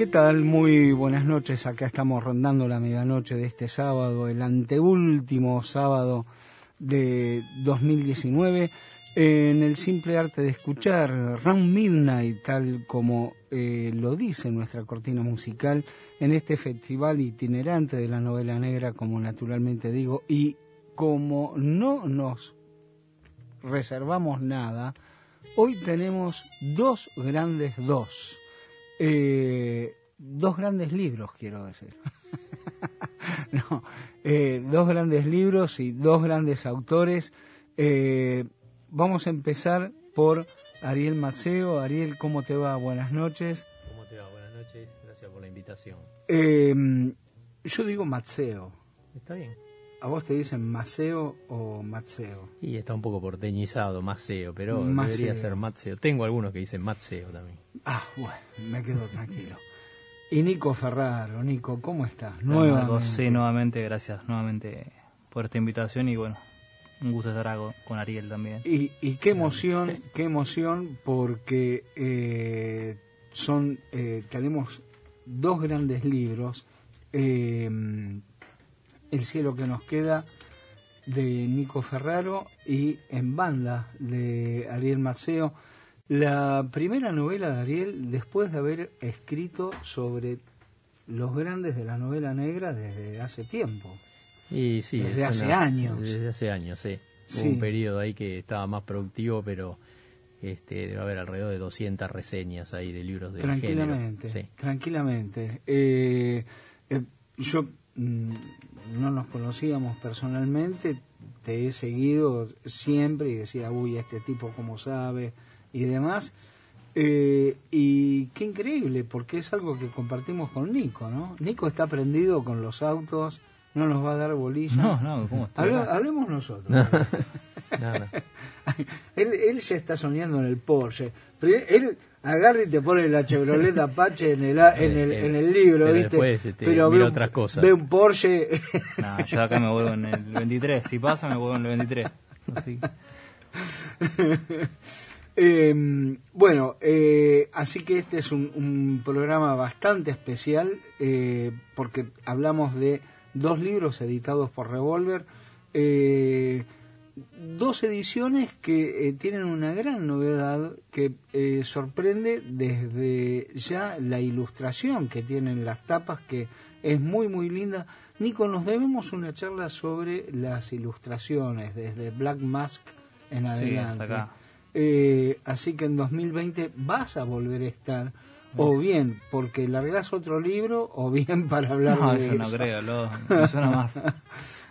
¿Qué tal? Muy buenas noches. Acá estamos rondando la medianoche de este sábado, el anteúltimo sábado de 2019, en el simple arte de escuchar Round Midnight, tal como eh, lo dice nuestra cortina musical, en este festival itinerante de la novela negra, como naturalmente digo, y como no nos reservamos nada, hoy tenemos dos grandes dos eh, dos grandes libros, quiero decir. no, eh, dos grandes libros y dos grandes autores. Eh, vamos a empezar por Ariel Maceo. Ariel, ¿cómo te va? Buenas noches. ¿Cómo te va? Buenas noches. Gracias por la invitación. yo digo Maceo. Está bien. ¿A vos te dicen Maceo o Matseo? Y está un poco porteñizado, Maceo, pero debería ser Matseo. Tengo algunos que dicen Matseo también. Ah, bueno, me quedo tranquilo. Y Nico Ferraro, Nico, ¿cómo estás? Nuevamente. Sí, nuevamente, gracias nuevamente por esta invitación y bueno, un gusto estar con Ariel también. Y, y qué emoción, qué emoción porque eh, son, eh, tenemos dos grandes libros. Eh, el cielo que nos queda de Nico Ferraro y En banda de Ariel Maceo. La primera novela de Ariel después de haber escrito sobre los grandes de la novela negra desde hace tiempo. Y sí, desde hace años. Desde hace años, sí. Hubo un periodo ahí que estaba más productivo, pero este, debe haber alrededor de 200 reseñas ahí de libros de Tranquilamente, tranquilamente. Eh, eh, yo mm, no nos conocíamos personalmente, te he seguido siempre y decía, uy, este tipo como sabe y demás. Eh, y qué increíble, porque es algo que compartimos con Nico, ¿no? Nico está prendido con los autos, no nos va a dar bolilla. No, no, ¿cómo está? hablemos nosotros. él, él ya está soñando en el Porsche. Él agarra y te pone la Chevrolet Apache en el, en el, en el libro, pero ¿viste? Después, este, pero ve, otras cosas. ve un Porsche. no, yo acá me vuelvo en el 23. Si pasa, me vuelvo en el 23. Así. eh, bueno, eh, así que este es un, un programa bastante especial eh, porque hablamos de dos libros editados por Revolver. Eh, dos ediciones que eh, tienen una gran novedad que eh, sorprende desde ya la ilustración que tienen las tapas, que es muy, muy linda. Nico, nos debemos una charla sobre las ilustraciones, desde Black Mask en adelante. Eh, así que en 2020 vas a volver a estar, o bien porque largas otro libro, o bien para hablar no, de eso. No, creo, lo, no suena más.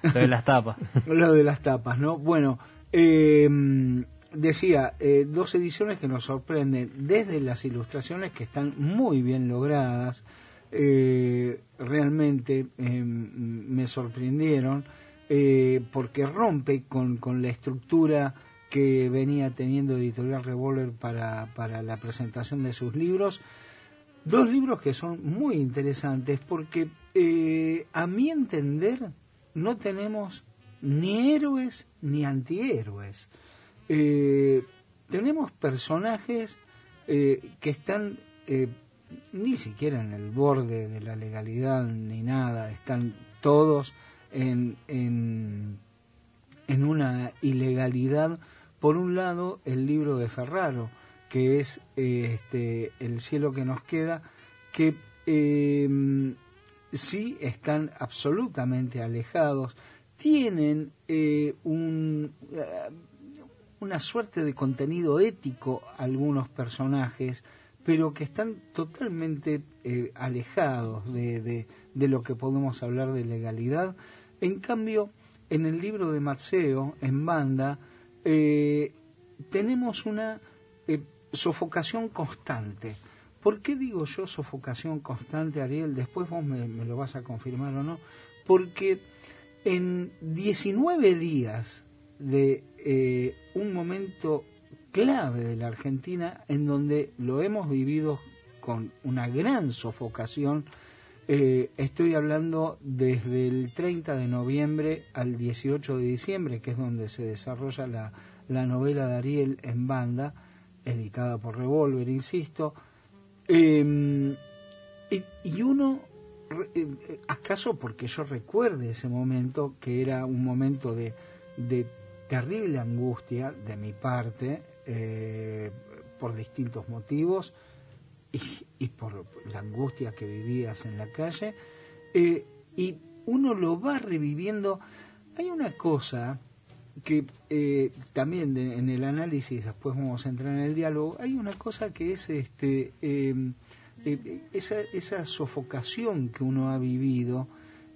Lo de las tapas. Lo de las tapas, ¿no? Bueno, eh, decía, eh, dos ediciones que nos sorprenden desde las ilustraciones que están muy bien logradas, eh, realmente me sorprendieron, porque rompe con, con la estructura que venía teniendo Editorial Revolver para, para la presentación de sus libros. Dos libros que son muy interesantes porque a mi entender no tenemos ni héroes ni antihéroes. Eh, tenemos personajes eh, que están eh, ni siquiera en el borde de la legalidad ni nada, están todos en, en, en una ilegalidad. Por un lado, el libro de Ferraro, que es este, El cielo que nos queda, que sí están absolutamente alejados, tienen eh, eh, una suerte de contenido ético algunos personajes, pero que están totalmente eh, alejados de, de, lo que podemos hablar de legalidad. En cambio, en el libro de Marceo, en banda, tenemos una sofocación constante ¿Por qué digo yo sofocación constante, Ariel? Después vos me, lo vas a confirmar o no. Porque en 19 días de eh, un momento clave de la Argentina en donde lo hemos vivido con una gran sofocación, eh, estoy hablando desde el 30 de noviembre al 18 de diciembre, que es donde se desarrolla la, la novela de Ariel en banda, editada por Revolver, insisto, Em, y, uno, eh, acaso porque yo recuerde ese momento, que era un momento de, terrible angustia de mi parte, eh, por distintos motivos, y, por la angustia que vivías en la calle, eh, y uno lo va reviviendo. Hay una cosa que también en el análisis, después vamos a entrar en el diálogo, hay una cosa que es este em, eh, esa, esa, sofocación que uno ha vivido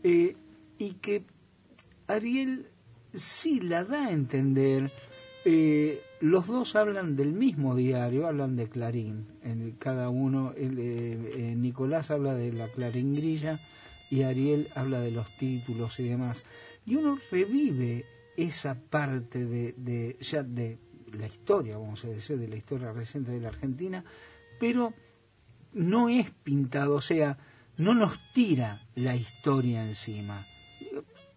eh, y que Ariel sí la da a entender. Eh, los dos hablan del mismo diario, hablan de Clarín. En cada uno, Nicolás habla de la Clarín Grilla y Ariel habla de los títulos y demás. Y uno revive esa parte de, ya de la historia, vamos a decir, de la historia reciente de la Argentina, pero no es pintado, o sea, no nos tira la historia encima.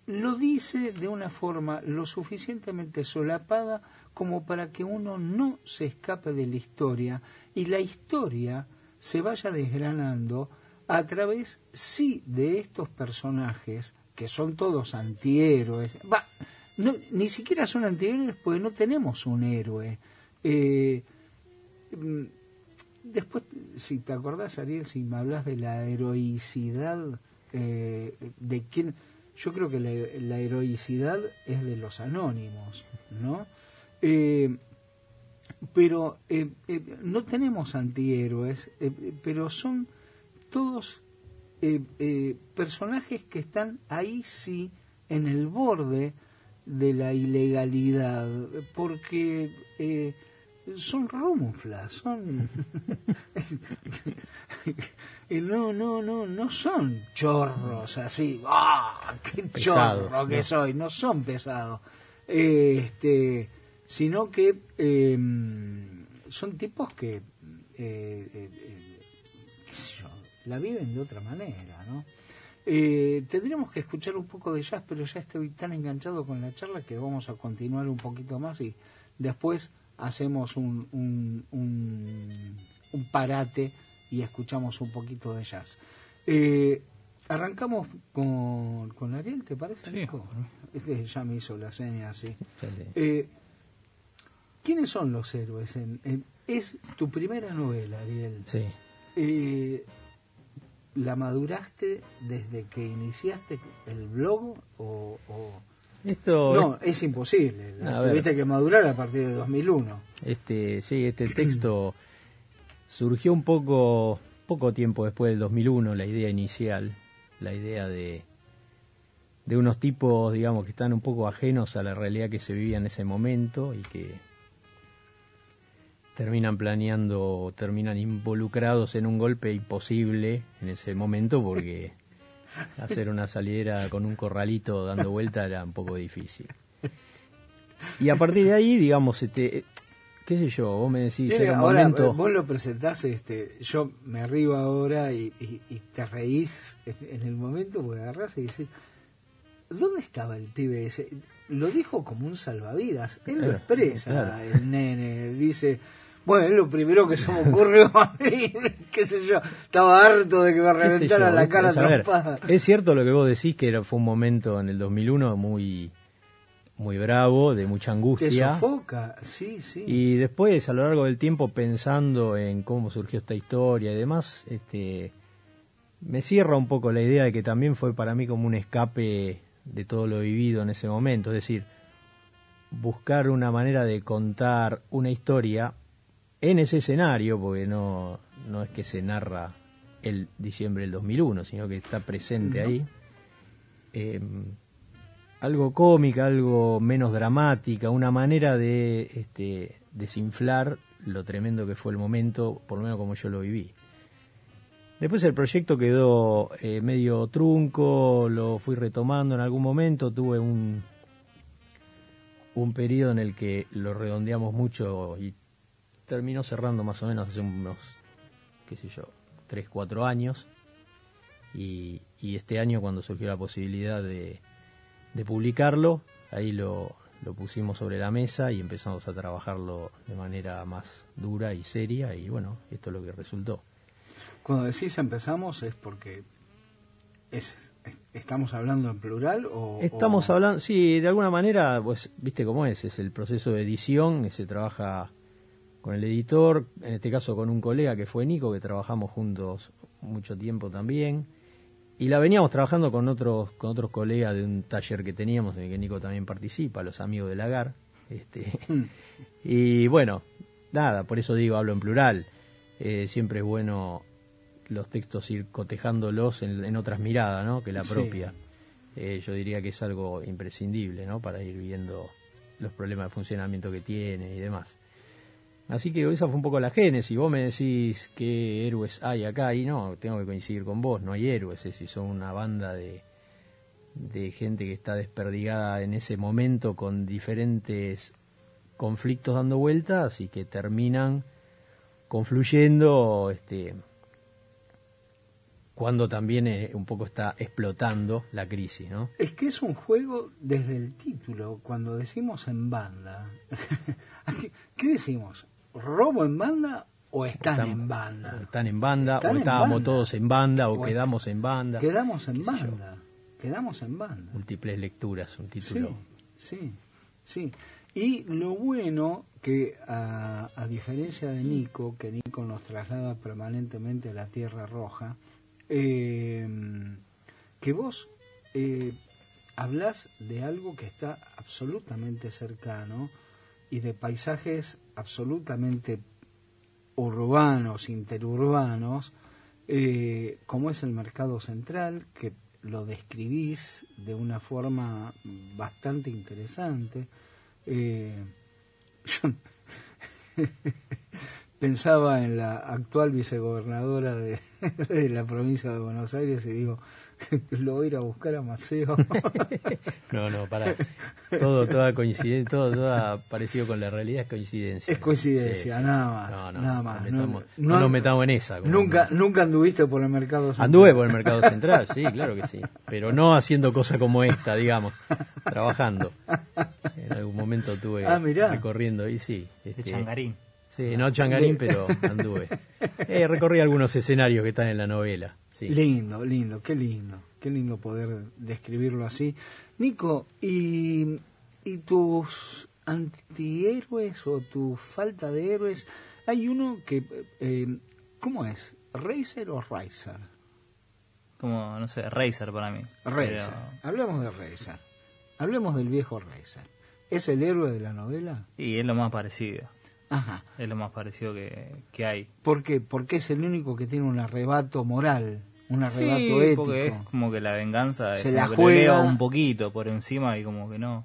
Lo dice de una forma lo suficientemente solapada como para que uno no se escape de la historia y la historia se vaya desgranando a través, sí, de estos personajes que son todos antihéroes. Va, no, ni siquiera son antihéroes porque no tenemos un héroe. Eh, mm, después, si te acordás, Ariel, si me hablas de la heroicidad eh, de quién, yo creo que la, heroicidad es de los anónimos, ¿no? Eh, pero no tenemos antihéroes, pero son todos personajes que están ahí sí en el borde de la ilegalidad, porque eh, son rumuflas, son... no, no, no, no son chorros así, ¡ah! ¡Qué chorro que soy! No son pesados. este, sino que em, son tipos que, eh, eh, qué sé yo, la viven de otra manera, ¿no? Eh, tendríamos que escuchar un poco de jazz, pero ya estoy tan enganchado con la charla que vamos a continuar un poquito más y después hacemos un, un, un, parate y escuchamos un poquito de jazz. Eh, arrancamos con, con Ariel, ¿te parece? Es que ya me hizo la seña así. Eh, ¿Quiénes son los héroes? es tu primera novela, Ariel. Sí. La maduraste desde que iniciaste el blog o, esto no es imposible. Tuviste que madurar a partir de 2001 este sí este texto surgió un poco poco tiempo después del 2001 la idea inicial la idea de de unos tipos digamos que están un poco ajenos a la realidad que se vivía en ese momento y que terminan planeando, terminan involucrados en un golpe imposible en ese momento porque hacer una salidera con un corralito dando vuelta era un poco difícil. Y a partir de ahí, digamos, este, qué sé yo, vos me decís en un momento... Vos lo presentás, este, yo me arribo ahora y, te reís en el momento porque agarrás y dices, ¿dónde estaba el pibe ese? Lo dijo como un salvavidas, él lo expresa, el nene, dice bueno, es lo primero que se me ocurrió a mí, qué sé yo, estaba harto de que me reventara la cara trompada. Es cierto lo que vos decís, que era, fue un momento en el 2001 muy muy bravo, de mucha angustia. Te sofoca, sí, sí. Y después, a lo largo del tiempo, pensando en cómo surgió esta historia y demás, este, me cierra un poco la idea de que también fue para mí como un escape de todo lo vivido en ese momento. Es decir, buscar una manera de contar una historia en ese escenario, porque no, no es que se narra el diciembre del 2001, sino que está presente ahí, eh, algo cómica, algo menos dramática, una manera de este, desinflar lo tremendo que fue el momento, por lo menos como yo lo viví. Después el proyecto quedó eh, medio trunco, lo fui retomando en algún momento, tuve un, un periodo en el que lo redondeamos mucho y terminó cerrando más o menos hace unos, qué sé yo, 3, 4 años. Y, y este año cuando surgió la posibilidad de, de publicarlo, ahí lo, lo pusimos sobre la mesa y empezamos a trabajarlo de manera más dura y seria y bueno, esto es lo que resultó. Cuando decís empezamos es porque es, es- estamos hablando en plural o Estamos o- hablando, sí, de alguna manera, pues viste cómo es, es el proceso de edición, que se trabaja con el editor, en este caso con un colega que fue Nico, que trabajamos juntos mucho tiempo también, y la veníamos trabajando con otros con otros colegas de un taller que teníamos, en el que Nico también participa, los amigos de Lagar, este, Mm. y bueno, nada, por eso digo, hablo en plural, Eh, siempre es bueno los textos ir cotejándolos en, en otras miradas, ¿no? Que la Sí. propia. Eh, yo diría que es algo imprescindible, ¿no? Para ir viendo los problemas de funcionamiento que tiene y demás. Así que esa fue un poco la génesis. Vos me decís qué héroes hay acá y no, tengo que coincidir con vos, no hay héroes, es decir, son una banda de, de gente que está desperdigada en ese momento con diferentes conflictos dando vueltas y que terminan confluyendo este cuando también eh, un poco está explotando la crisis, ¿no? Es que es un juego desde el título, cuando decimos en banda. ¿Qué- ¿Qué decimos? ¿Robo en banda o están, Están- en banda? Están en banda, Están o estábamos banda. todos en banda, o, O quedamos en banda. Quedamos en banda. Quedamos en banda. Múltiples lecturas, un Sí, título. sí, sí. Y lo bueno que a, a diferencia de Nico, que Nico nos traslada permanentemente a la Tierra Roja, eh, que vos eh, hablas de algo que está absolutamente cercano y de paisajes absolutamente urbanos, interurbanos, eh, como es el mercado central, que lo describís de una forma bastante interesante. Eh, yo pensaba en la actual vicegobernadora de, de la provincia de Buenos Aires y digo, lo voy a ir a buscar a Maceo. No, no, para. Todo, toda coincidencia, todo, toda parecido con la realidad es coincidencia. Es coincidencia, Sí, sí. nada más, No, no, nada más. nos No- metamos- no- no nos metamos en esa. como- nunca, nunca anduviste por el mercado central. Anduve por el mercado central, sí, claro que sí. Pero no haciendo cosas como esta, digamos, trabajando. En algún momento estuve Ah, recorriendo y sí. De este, Changarín. Sí, no changarín, pero anduve. Eh, recorrí algunos escenarios que están en la novela. Sí. Lindo, lindo, qué lindo, qué lindo poder describirlo así. Nico, ¿y, y tus antihéroes o tu falta de héroes? Hay uno que, eh, ¿cómo es? ¿Racer o Riser? Como, no sé, Razer para mí. Racer. Pero- Hablemos de Racer. Hablemos del viejo Racer. ¿Es el héroe de la novela? y es lo más parecido. Ajá. Es lo más parecido que, que hay. ¿Por qué? Porque es el único que tiene un arrebato moral, un arrebato Sí, ético. porque es como que la venganza Se la juega. un poquito por encima y como que no.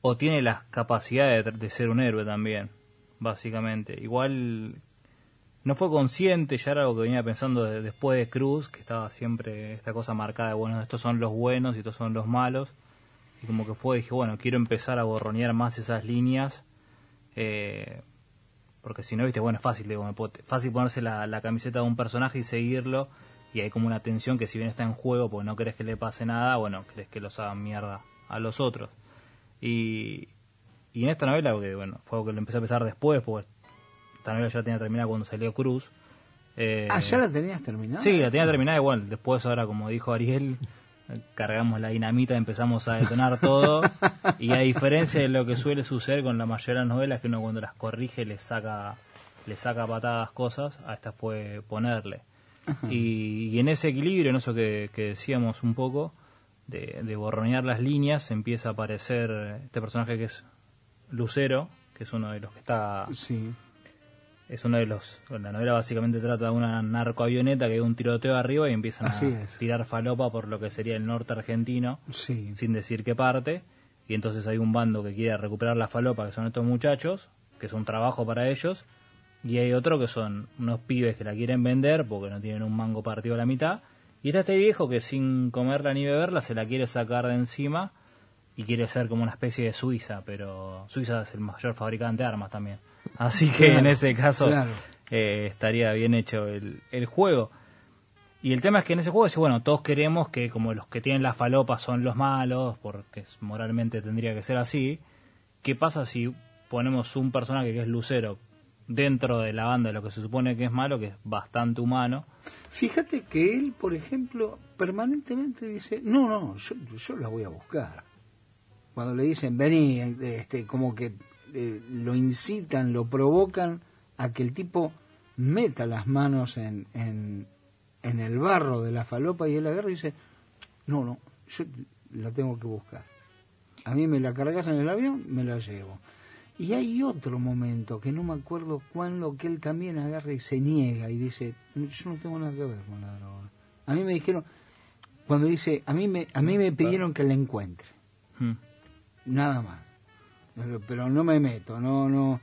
O tiene las capacidades de, de ser un héroe también, básicamente. Igual no fue consciente, ya era algo que venía pensando de- después de Cruz, que estaba siempre esta cosa marcada de, bueno, estos son los buenos y estos son los malos. Y como que fue, dije, bueno, quiero empezar a borronear más esas líneas. Eh, porque si no, viste, bueno, es fácil, digo, me puedo- fácil ponerse la, la camiseta de un personaje y seguirlo. Y hay como una tensión que si bien está en juego, porque no querés que le pase nada, bueno, querés que los hagan mierda a los otros. Y, y en esta novela, porque bueno, fue algo que lo empecé a pensar después, porque esta novela ya la tenía terminada cuando salió Cruz. Eh, Ah, ¿ya la tenías terminada? Sí, la tenía terminada igual. Después, ahora, como dijo Ariel, cargamos la dinamita, empezamos a detonar todo. y a diferencia de lo que suele suceder con la mayoría de las novelas, que uno cuando las corrige le saca, le saca patadas cosas, a esta fue ponerle. Y, y en ese equilibrio, en eso que, que decíamos un poco, de, de borronear las líneas, empieza a aparecer este personaje que es Lucero, que es uno de los que está Sí. Es uno de los. La novela básicamente trata de una narcoavioneta que hay un tiroteo arriba y empiezan Así a es. tirar falopa por lo que sería el norte argentino, Sí. sin decir qué parte. Y entonces hay un bando que quiere recuperar la falopa, que son estos muchachos, que es un trabajo para ellos. Y hay otro que son unos pibes que la quieren vender porque no tienen un mango partido a la mitad. Y está este viejo que sin comerla ni beberla se la quiere sacar de encima y quiere ser como una especie de Suiza, pero Suiza es el mayor fabricante de armas también. Así que en ese caso eh, estaría bien hecho el, el juego. Y el tema es que en ese juego, bueno, todos queremos que como los que tienen la falopa son los malos, porque moralmente tendría que ser así, ¿qué pasa si ponemos un personaje que es Lucero dentro de la banda de lo que se supone que es malo, que es bastante humano? Fíjate que él, por ejemplo, permanentemente dice, no, no, yo, yo la voy a buscar. Cuando le dicen, vení, este, como que eh, lo incitan, lo provocan a que el tipo meta las manos en, en, en el barro de la falopa y él agarra y dice, no, no, yo la tengo que buscar. A mí me la cargas en el avión, me la llevo. Y hay otro momento que no me acuerdo cuándo que él también agarra y se niega y dice, yo no tengo nada que ver con la droga. A mí me dijeron, cuando dice, a mí me, a mí me pidieron que la encuentre. Hmm. Nada más. Pero, no me meto, no, no,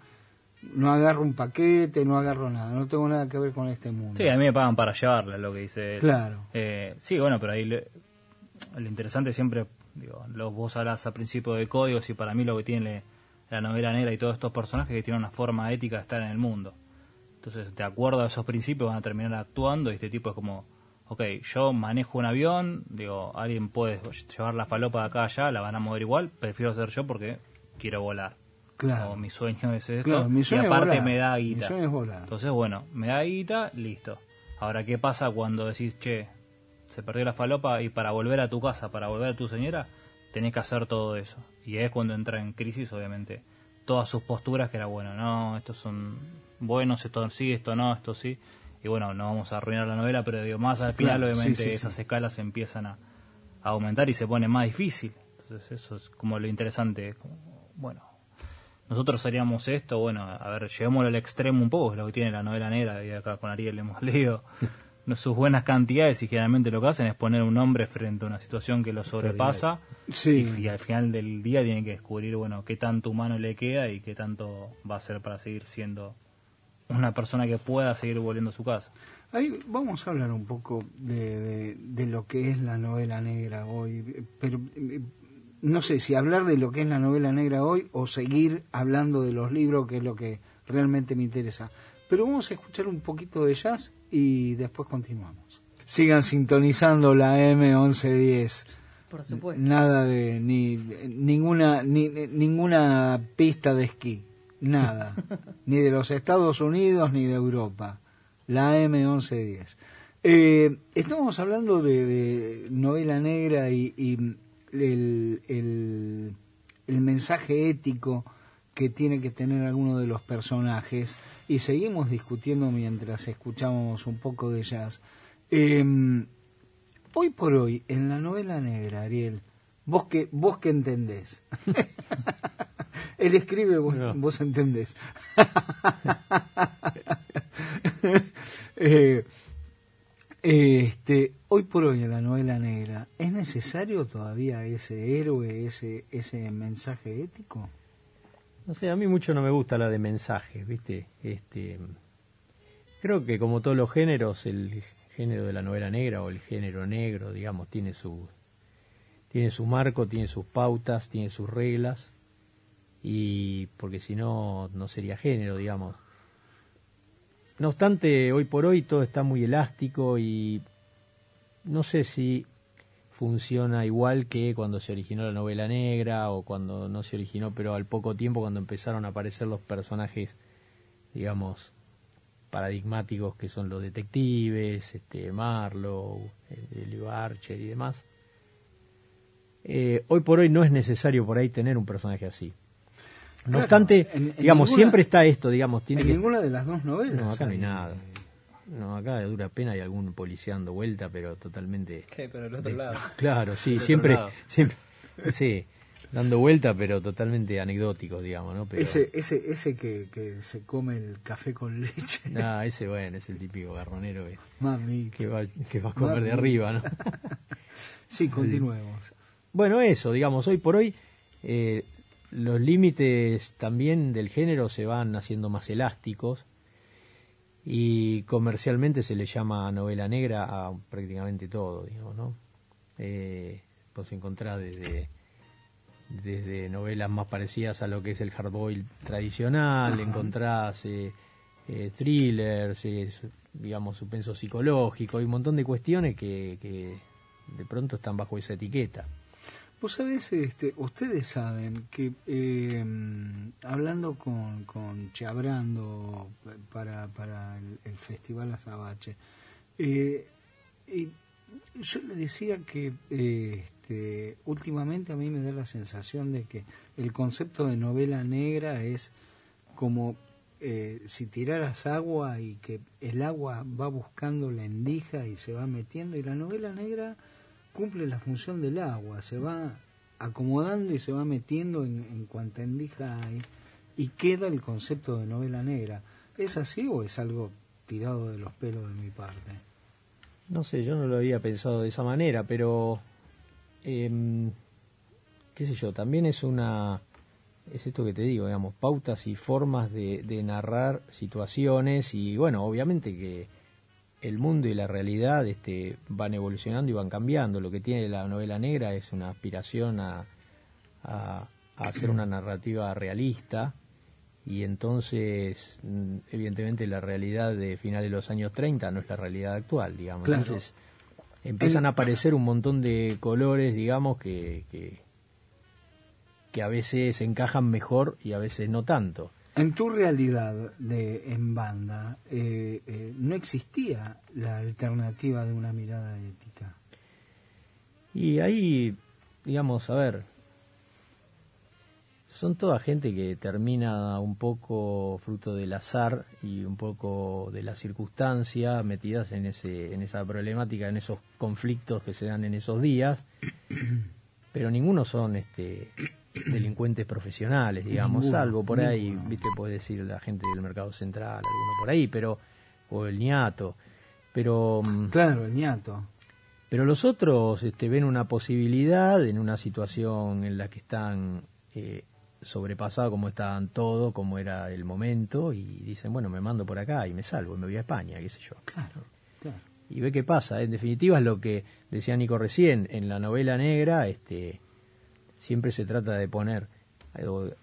no agarro un paquete, no agarro nada, no tengo nada que ver con este mundo. Sí, a mí me pagan para llevarla, lo que dice él. Claro. Eh, sí, bueno, pero ahí lo interesante siempre, digo, los, vos hablas a principio de códigos y para mí lo que tiene la novela negra y todos estos personajes que tienen una forma ética de estar en el mundo. Entonces, de acuerdo a esos principios van a terminar actuando y este tipo es como, ok, yo manejo un avión, digo, alguien puede llevar la falopa de acá a allá, la van a mover igual, prefiero ser yo porque quiero volar. Claro. mi sueño es esto. y aparte me da guita. Entonces, bueno, me da guita, listo. Ahora, ¿qué pasa cuando decís, che, se perdió la falopa y para volver a tu casa, para volver a tu señora, tenés que hacer todo eso? Y es cuando entra en crisis, obviamente, todas sus posturas, que era bueno, no, estos son buenos, esto sí, esto no, esto sí. Y bueno, no vamos a arruinar la novela, pero digo, más al final, obviamente, esas escalas empiezan a, a, aumentar y se pone más difícil. Entonces, eso es como lo interesante. Bueno, nosotros haríamos esto, bueno, a ver, llevémoslo al extremo un poco, es lo que tiene la novela negra, y acá con Ariel hemos leído sus buenas cantidades y generalmente lo que hacen es poner un hombre frente a una situación que lo sobrepasa y, al final del día tienen que descubrir, bueno, qué tanto humano le queda y qué tanto va a ser para seguir siendo una persona que pueda seguir volviendo a su casa. Ahí vamos a hablar un poco de, de lo que es la novela negra hoy, pero eh, no sé si hablar de lo que es la novela negra hoy o seguir hablando de los libros, que es lo que realmente me interesa. Pero vamos a escuchar un poquito de jazz y después continuamos. Sigan sintonizando la M1110. Por supuesto. Nada de ni ninguna ni, ninguna pista de esquí, nada, ni de los Estados Unidos ni de Europa. La M1110. Eh, estamos hablando de, novela negra y el, el, mensaje ético que tiene que tener alguno de los personajes y seguimos discutiendo mientras escuchamos un poco de jazz. Em, hoy por hoy, en la novela negra, Ariel, vos que, vos que entendés. Él escribe, vos, vos entendés. eh, este, hoy por hoy en la novela negra, ¿es necesario todavía ese héroe, ese, ese mensaje ético? No sé, a mí mucho no me gusta la de mensajes, ¿viste? Este, creo que como todos los géneros, el género de la novela negra o el género negro, digamos, tiene su, tiene su marco, tiene sus pautas, tiene sus reglas, y porque si no, no sería género, digamos. No obstante, hoy por hoy todo está muy elástico y no sé si funciona igual que cuando se originó la novela negra o cuando no se originó, pero al poco tiempo cuando empezaron a aparecer los personajes, digamos, paradigmáticos que son los detectives, este Marlowe, el Archer y demás. Eh, hoy por hoy no es necesario por ahí tener un personaje así. No obstante, digamos, siempre está esto, digamos, tiene en ninguna de las dos novelas. No, acá no hay nada. No, acá de dura pena hay algún policía dando vuelta, pero totalmente. ¿Qué? Pero el otro lado. Claro, sí, siempre, siempre, sí, dando vuelta, pero totalmente anecdótico, digamos, ¿no? Ese, ese, ese que, que se come el café con leche. Ah, ese bueno, es el típico garronero que, Mami. que va, que va a comer de arriba, ¿no? sí, continuemos. Bueno, eso, digamos, hoy por hoy eh, los límites también del género se van haciendo más elásticos y comercialmente se le llama novela negra a prácticamente todo, digamos, ¿no? Eh, pues encontrás desde, desde novelas más parecidas a lo que es el hardboil tradicional, encontrás eh, eh, thrillers, eh, digamos, suspenso psicológico, hay un montón de cuestiones que, que de pronto están bajo esa etiqueta. Vos sabés, este, ustedes saben que eh, hablando con, con Chabrando para, para el, Festival Azabache, eh, y yo le decía que eh, este, últimamente a mí me da la sensación de que el concepto de novela negra es como eh, si tiraras agua y que el agua va buscando la endija y se va metiendo y la novela negra cumple la función del agua, se va acomodando y se va metiendo en, en cuanta endija hay y queda el concepto de novela negra. ¿Es así o es algo tirado de los pelos de mi parte? No sé, yo no lo había pensado de esa manera, pero em, qué sé yo, también es una es esto que te digo, digamos, pautas y formas de, de narrar situaciones y bueno, obviamente que el mundo y la realidad este, van evolucionando y van cambiando. Lo que tiene la novela negra es una aspiración a, a, a hacer una narrativa realista y entonces, mm, evidentemente, la realidad de finales de los años 30 no es la realidad actual, digamos. Claro. Entonces, empiezan a aparecer un montón de colores, digamos, que, que, que a veces encajan mejor y a veces no tanto. En tu realidad de en banda, eh, eh, no existía la alternativa de una mirada ética. Y ahí, digamos, a ver, son toda gente que termina un poco fruto del azar y un poco de la circunstancia metidas en ese en esa problemática, en esos conflictos que se dan en esos días, pero ninguno son este delincuentes profesionales, digamos, Ninguno, salvo por ahí, viste, puede decir la gente del mercado central, alguno por ahí, pero o el ñato, pero mm, Claro, el ñato. pero los otros este, ven una posibilidad en una situación en la que están eh, sobrepasados como estaban todos, como era el momento, y dicen, bueno, me mando por acá y me salvo, y me voy a España, qué sé yo. Claro, claro. Y ve qué pasa. En definitiva es lo que decía Nico recién, en la novela negra este, siempre se trata de poner,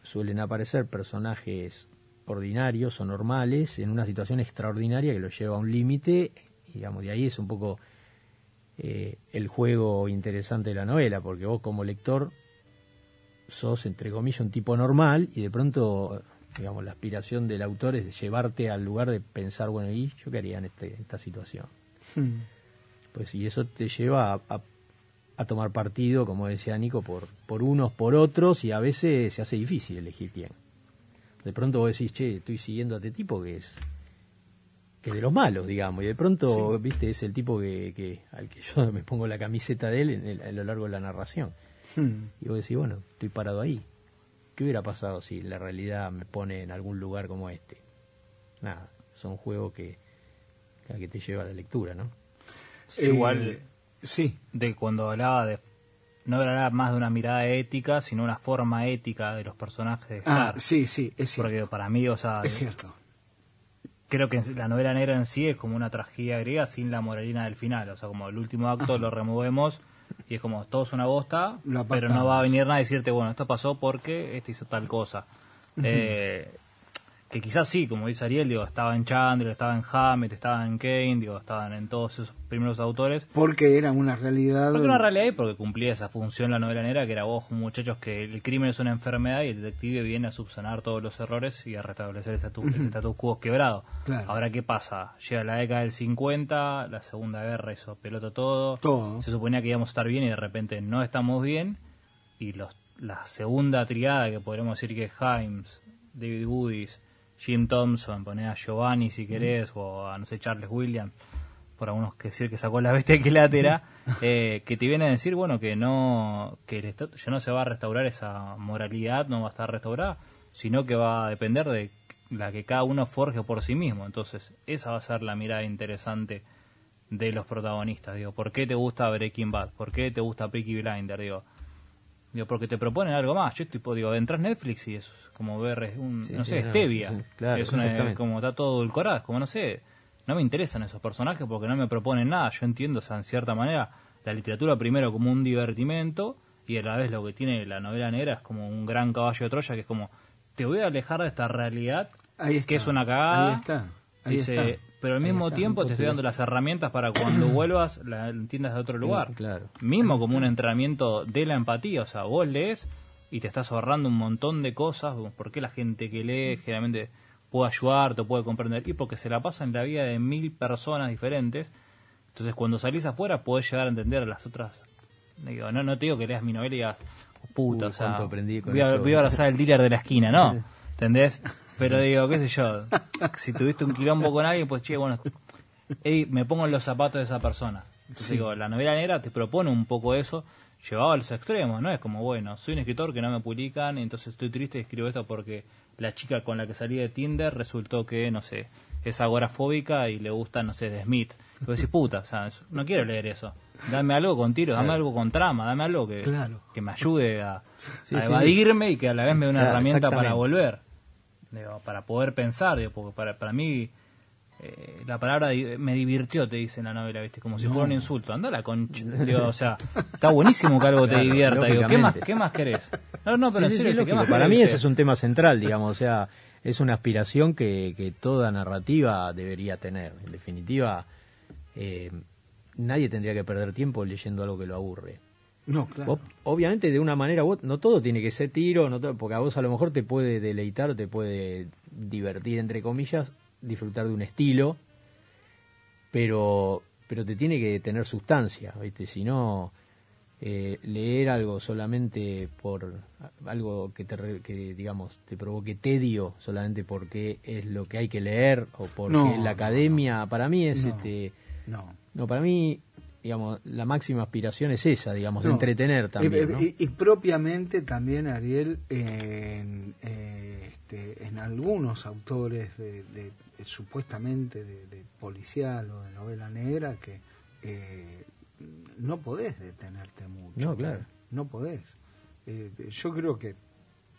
suelen aparecer personajes ordinarios o normales en una situación extraordinaria que los lleva a un límite, y digamos, de ahí es un poco eh, el juego interesante de la novela, porque vos como lector sos, entre comillas, un tipo normal y de pronto, digamos, la aspiración del autor es llevarte al lugar de pensar, bueno, ¿y yo qué haría en, este, esta situación? Hmm. Pues y eso te lleva a, a- a tomar partido, como decía Nico, por, por unos, por otros, y a veces se hace difícil elegir quién. De pronto vos decís, che, estoy siguiendo a este tipo que es que es de los malos, digamos, y de pronto, viste, es el tipo que, que al que yo me pongo la camiseta de él en el- a lo largo de la narración. Hmm. Y vos decís, bueno, estoy parado ahí. ¿Qué hubiera pasado si la realidad me pone en algún lugar como este? Nada, son juegos que, que, que te lleva a la lectura, ¿no? Eh, Igual- Sí, de cuando hablaba de no hablaba más de una mirada ética sino una forma ética de los personajes de ah, sí, sí, es cierto. porque para mí o sea Es cierto. creo que la novela negra en sí es como una tragedia griega sin la moralina del final. O sea como el último acto lo removemos y es como todo es una bosta pero no va a venir nadie a decirte bueno esto pasó porque este hizo tal cosa Eh, que quizás sí, como dice Ariel, digo, estaba en Chandler, estaba en Hammett, estaba en Kane, digo, estaban en todos esos primeros autores, Porque era una realidad. Porque una realidad y porque cumplía esa función la novela negra, que era vos, muchachos, que el crimen es una enfermedad y el detective viene a subsanar todos los errores y a restablecer ese status, ese status quo quebrado. Claro. Ahora, ¿qué pasa? Llega la década del 50, la Segunda Guerra hizo pelota todo. Todo. Se suponía que íbamos a estar bien y de repente no estamos bien. Y los, la segunda triada, que podríamos decir que es Himes, David Woodis, Jim Thompson, poner a Giovanni si querés, o a no sé, Charles Williams, por algunos que decir que sacó la bestia equilátera, eh, que te viene a decir, bueno, que no, que el ya no se va a restaurar esa moralidad, no va a estar restaurada, sino que va a depender de la que cada uno forje por sí mismo. Entonces, esa va a ser la mirada interesante de los protagonistas. Digo, ¿por qué te gusta Breaking Bad? ¿Por qué te gusta Peaky Blinder? Digo, digo porque te proponen algo más. Yo tipo, digo, entras Netflix y es como ver un, Sí, no sí, sé, stevia. sí, claro, es una, como está todo edulcorado, es como no sé, no me interesan esos personajes porque no me proponen nada. Yo entiendo, o sea, en cierta manera, la literatura primero como un divertimento y a la vez lo que tiene la novela negra es como un gran caballo de Troya que es como, te voy a alejar de esta realidad Ahí está. que es una cagada. Ahí está. Ahí Dice, está. Pero al mismo está. tiempo te estoy dando las herramientas para cuando vuelvas la entiendas de otro lugar. claro. Mismo como un entrenamiento de la empatía, o sea, vos lees y te estás ahorrando un montón de cosas, porque la gente que lee generalmente puede ayudarte puede comprender, y porque se la pasa en la vida de mil personas diferentes, entonces cuando salís afuera podés llegar a entender a las otras. Digo, no, no te digo que leas mi novela y digas, "Oh, puta, Uy, o sea, cuánto aprendí con voy a, esto". voy a abrazar al dealer de la esquina, ¿no? ¿Entendés? Pero digo, qué sé yo, si tuviste un quilombo con alguien, pues che, bueno, ey, me pongo en los zapatos de esa persona. Entonces digo, la novela negra te propone un poco eso, llevado a los extremos, ¿no? Es como, bueno, soy un escritor que no me publican, entonces estoy triste y escribo esto porque la chica con la que salí de Tinder resultó que, no sé, es agorafóbica y le gusta, no sé, de Smith. Y vos decís, puta, o sea, no quiero leer eso. Dame algo con tiro, dame algo con trama, dame algo que, Claro. que me ayude a, Sí, a sí. evadirme y que a la vez me dé una Claro, herramienta para volver. Digo, para poder pensar, digo, porque para, para mí eh, la palabra me divirtió, te dice en la novela, ¿viste? Como si fuera un insulto. Anda la concha. Digo, o sea, está buenísimo que algo te divierta. Digo, ¿qué más. ¿qué más querés? No, no, pero Sí, en serio, sí, ¿qué lógico. más Para querés, mí ese es un tema central, digamos, o sea, es una aspiración que, que toda narrativa debería tener. En definitiva, eh, nadie tendría que perder tiempo leyendo algo que lo aburre. No, claro. Vos, obviamente, de una manera, vos- no todo tiene que ser tiro, no todo- porque a vos a lo mejor te puede deleitar o te puede divertir, entre comillas, disfrutar de un estilo, pero, pero te tiene que tener sustancia, ¿viste? Si no, eh, leer algo solamente por algo que, te, que, digamos, te provoque tedio, solamente porque es lo que hay que leer o porque No, la no, academia, para mí es este. No. No, para mí, digamos, la máxima aspiración es esa, digamos, de entretener también. Y, ¿no? y- y propiamente también, Ariel, en, eh, este, en algunos autores de, de- de- supuestamente de, de policial o de novela negra que eh, no podés detenerte mucho. No, claro. No podés. Eh, yo creo que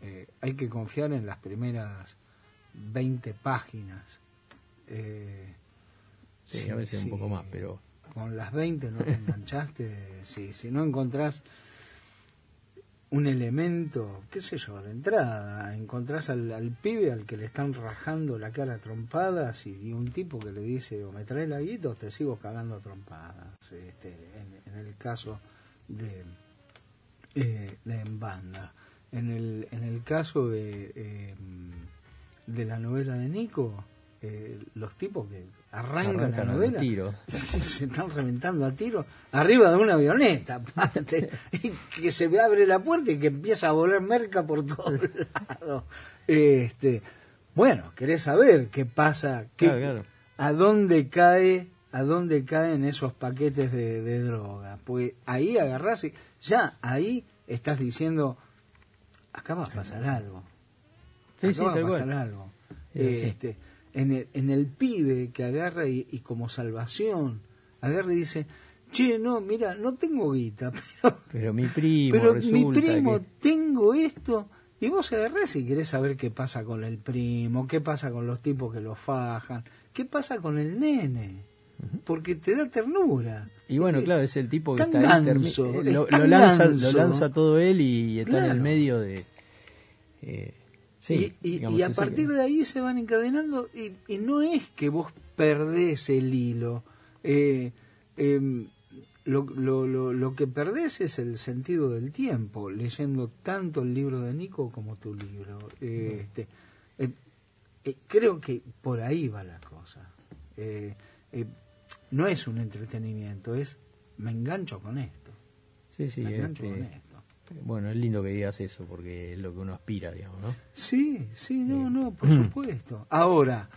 eh, hay que confiar en las primeras 20 páginas. Eh, Sí, a veces un poco más, pero- Con las 20 no te enganchaste. si, si no encontrás un elemento, qué sé yo, de entrada, encontrás al, al pibe al que le están rajando la cara a trompadas y, un tipo que le dice o me trae la guita o te sigo cagando trompadas. Este, en, en el caso de, eh, de En Banda. En el, en el caso de, eh, de la novela de Nico, eh, los tipos que arrancan, Arrancan la novela se están reventando a tiro arriba de una avioneta aparte, y que se abre la puerta y que empieza a volar merca por todos lados. Este bueno querés saber qué pasa qué, Claro, claro. a dónde cae a dónde caen esos paquetes de, de droga. Pues ahí agarrás y ya ahí estás diciendo acá va a pasar algo. Acá sí, va a pasar algo este, en, el, en el pibe que agarra y, y como salvación agarra y dice che no mira no tengo guita pero, Pero mi primo pero mi primo que- tengo esto y vos agarrás y querés saber qué pasa con el primo qué pasa con los tipos que lo fajan qué pasa con el nene porque te da ternura. Y bueno, Eh, claro, es el tipo que está ahí, termi- ganso, eh, lo, lo lanza, lo ganso. lanza todo él y está en el medio de... eh, sí, y, y- a partir que- de ahí se van encadenando y, y no es que vos perdés el hilo. Eh, em, lo, lo, lo, lo que perdés es el sentido del tiempo, leyendo tanto el libro de Nico como tu libro. Eh, este, eh, eh, creo que por ahí va la cosa. Eh, eh, no es un entretenimiento, es me engancho con esto. Sí, sí, me engancho este, con esto. Bueno, es lindo que digas eso porque es lo que uno aspira, digamos, ¿no? Sí, sí, no, no, por supuesto. Ahora,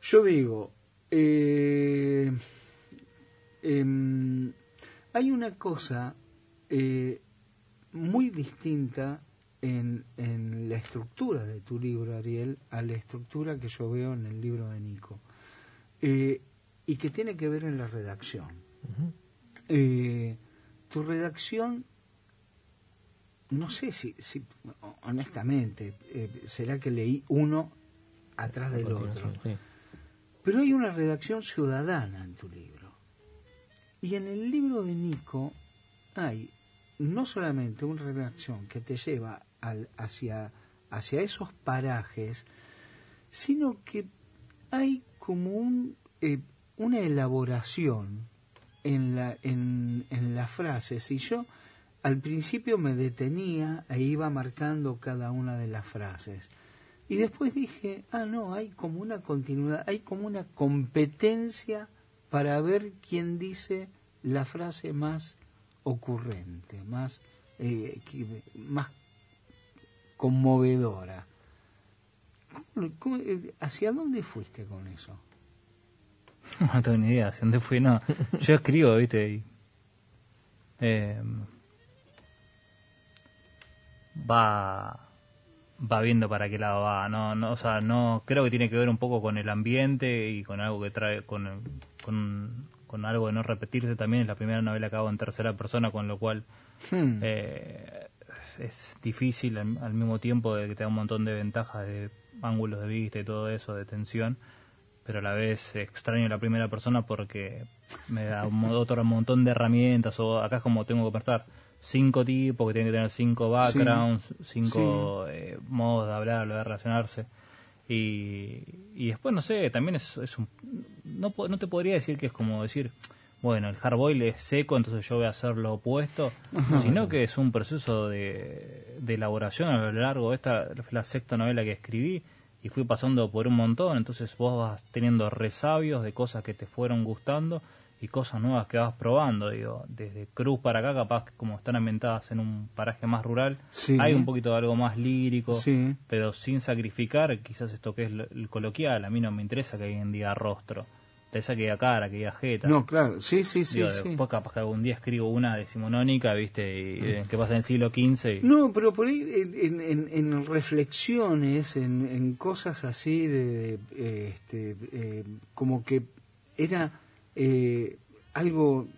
yo digo, eh, em, hay una cosa eh, muy distinta en, en la estructura de tu libro, Ariel, a la estructura que yo veo en el libro de Nico, eh, y que tiene que ver en la redacción. Eh, tu redacción no sé si, si honestamente, eh, será que leí uno atrás del otro. sí. Pero hay una redacción ciudadana en tu libro. Y en el libro de Nico hay no solamente una redacción que te lleva al, hacia, hacia esos parajes, sino que hay como un, eh, una elaboración en, la, en, en las frases. Y yo al principio me detenía e iba marcando cada una de las frases. Y después dije, ah, no, hay como una continuidad, hay como una competencia para ver quién dice la frase más ocurrente, más, eh, más conmovedora. Eh, hacia dónde fuiste con eso? No tengo ni idea hacia dónde fui, no. Yo escribo, viste, y, eh, va va viendo para qué lado va no no o sea no creo que tiene que ver un poco con el ambiente y con algo que trae con con, algo de no repetirse también. Es la primera novela que hago en tercera persona con lo cual hmm. eh, es difícil al, mismo tiempo de que te da un montón de ventajas de ángulos de vista y todo eso de tensión. Pero a la vez extraño la primera persona porque me da un, otro montón de herramientas o acá es como tengo que pensar cinco tipos que tienen que tener cinco backgrounds, cinco Eh, modos de hablar, de relacionarse. Y, y después, no sé, también es, es un... No, no te podría decir que es como decir, bueno, el hardboil es seco, entonces yo voy a hacer lo opuesto, sino que es un proceso de, de elaboración a lo largo de esta, la sexta novela que escribí, y fui pasando por un montón, entonces vos vas teniendo resabios de cosas que te fueron gustando, y cosas nuevas que vas probando, digo, desde Cruz para acá, capaz como están ambientadas en un paraje más rural, hay un poquito de algo más lírico, pero sin sacrificar quizás esto que es el coloquial, a mí no me interesa que alguien diga rostro, te esa que diga cara, que diga jeta. No, claro, sí, sí, sí. Después capaz que algún día escribo una decimonónica, viste, y, mm. que pasa en el siglo XV. No, pero por ahí en, en, reflexiones, en, cosas así de, este, eh, como que era eh, algo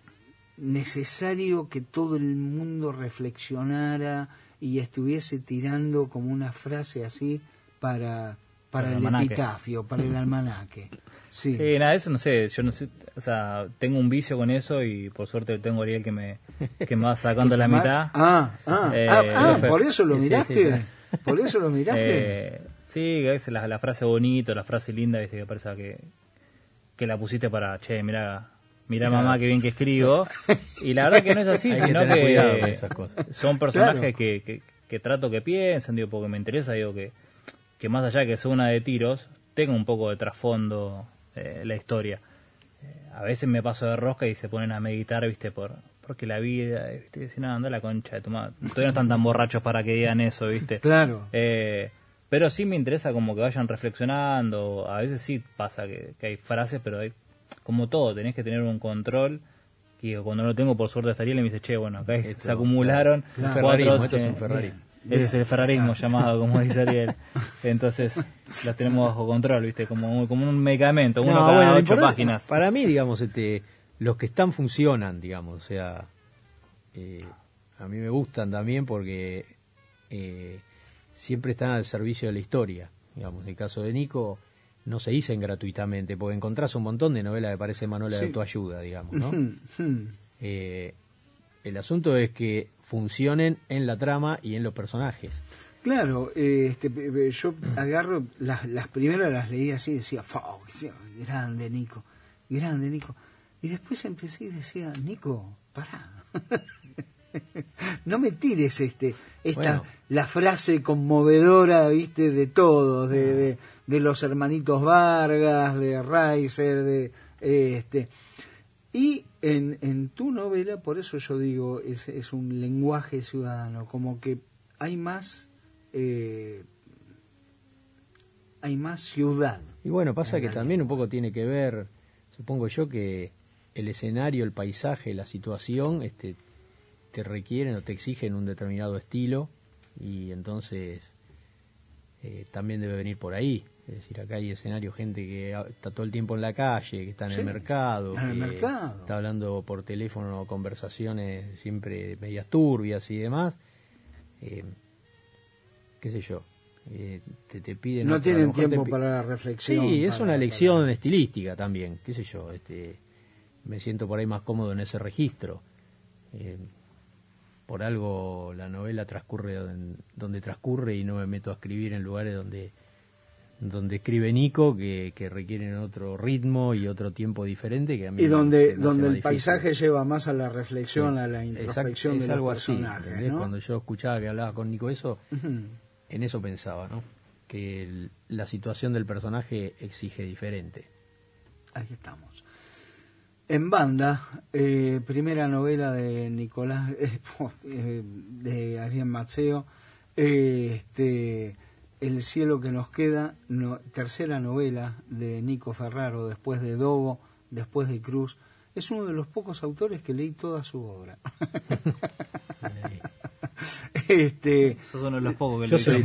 necesario que todo el mundo reflexionara y estuviese tirando como una frase así para para, el, epitafio, para el almanaque. Sí. nada, eso no sé, yo no sé, o sea, tengo un vicio con eso y por suerte tengo a Ariel que me, que me va sacando la mitad. Ah, ah, eh, ah, ah por eso lo miraste. por eso lo miraste. Eh, sí, a veces la, la, frase bonita, la frase linda, ¿viste? que parece que que la pusiste para, che, mira, mira mamá qué bien que escribo. Y la verdad que no es así, sino que, son personajes que, que, trato que piensen, digo, porque me interesa, digo, que, que más allá de que sea una de tiros, tenga un poco de trasfondo eh, la historia. Eh, a veces me paso de rosca y se ponen a meditar, viste, por porque la vida, viste, dicen, no, anda la concha de tu madre. Todavía no están tan borrachos para que digan eso, viste. Claro. Eh, pero sí me interesa como que vayan reflexionando. A veces sí pasa que, hay frases, pero hay, como todo, tenés que tener un control. Y cuando no lo tengo, por suerte estaría y me dice, che, bueno, acá se acumularon cuatro... Esto es un Ferrari. Ese es el ferrarismo llamado, como dice Ariel. Entonces, las tenemos bajo control, ¿viste? Como, como un medicamento, uno cada ocho páginas. Para mí, digamos, este, los que están funcionan, digamos. O sea, eh, a mí me gustan también porque eh, siempre están al servicio de la historia. Digamos, en el caso de Nico no se dicen gratuitamente, porque encontrás un montón de novelas que parecen manuales de autoayuda, digamos, ¿no? Eh, el asunto es que funcionen en la trama y en los personajes. Claro, eh, este, yo agarro, las, las primeras las leí así y decía, grande Nico, grande Nico. Y después empecé y decía, Nico, pará. no me tires este esta la frase conmovedora viste de todos de, de, los hermanitos Vargas de Reiser de este. Y en, en tu novela por eso yo digo es, es un lenguaje ciudadano como que hay más eh, hay más ciudad. Y bueno pasa que también un poco tiene que ver supongo yo que el escenario el paisaje la situación este te requieren o te exigen un determinado estilo y entonces eh, también debe venir por ahí. Es decir, acá hay escenario, gente que está todo el tiempo en la calle, que está en el mercado, que está hablando por teléfono, conversaciones siempre medias turbias y demás. Eh, qué sé yo. Eh, te, te piden no tienen te tiempo para la reflexión. Sí, es para- una para- lección estilística también, qué sé yo, este, me siento por ahí más cómodo en ese registro. Eh, por algo la novela transcurre don- donde transcurre y no me meto a escribir en lugares donde donde escribe Nico que, que requieren otro ritmo y otro tiempo diferente que a mí Y donde, me donde el difícil. paisaje lleva más a la reflexión, a la Exacto, introspección es de algo así, personajes, ¿entendés? ¿no? Cuando yo escuchaba que hablaba con Nico eso, en eso pensaba, ¿no? Que el- la situación del personaje exige diferente. Ahí estamos. En banda, eh, primera novela de Nicolás, eh, de Ariel Maceo, eh, este, El cielo que nos queda, no- tercera novela de Nico Ferraro, después de Dogo, después de Cruz. Es uno de los pocos autores que leí toda su obra. este, Esos son los pocos que Yo le soy,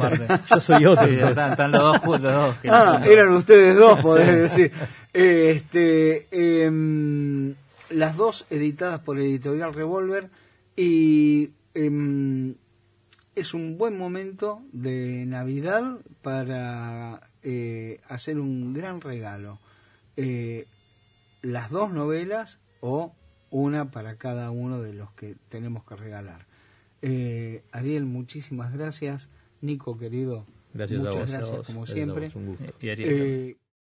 yo soy otro. Sí, están, están los dos juntos, los dos. que Ah, no- eran ustedes dos, podés decir. Este, em, las dos editadas por Editorial Revolver y em, es un buen momento de Navidad para eh, hacer un gran regalo. Eh, las dos novelas o una para cada uno de los que tenemos que regalar. Eh, Ariel, muchísimas gracias. Nico, querido, Gracias muchas a vos. gracias a vos, como gracias a siempre. vos, un gusto. Y Ariel.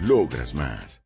Logras más.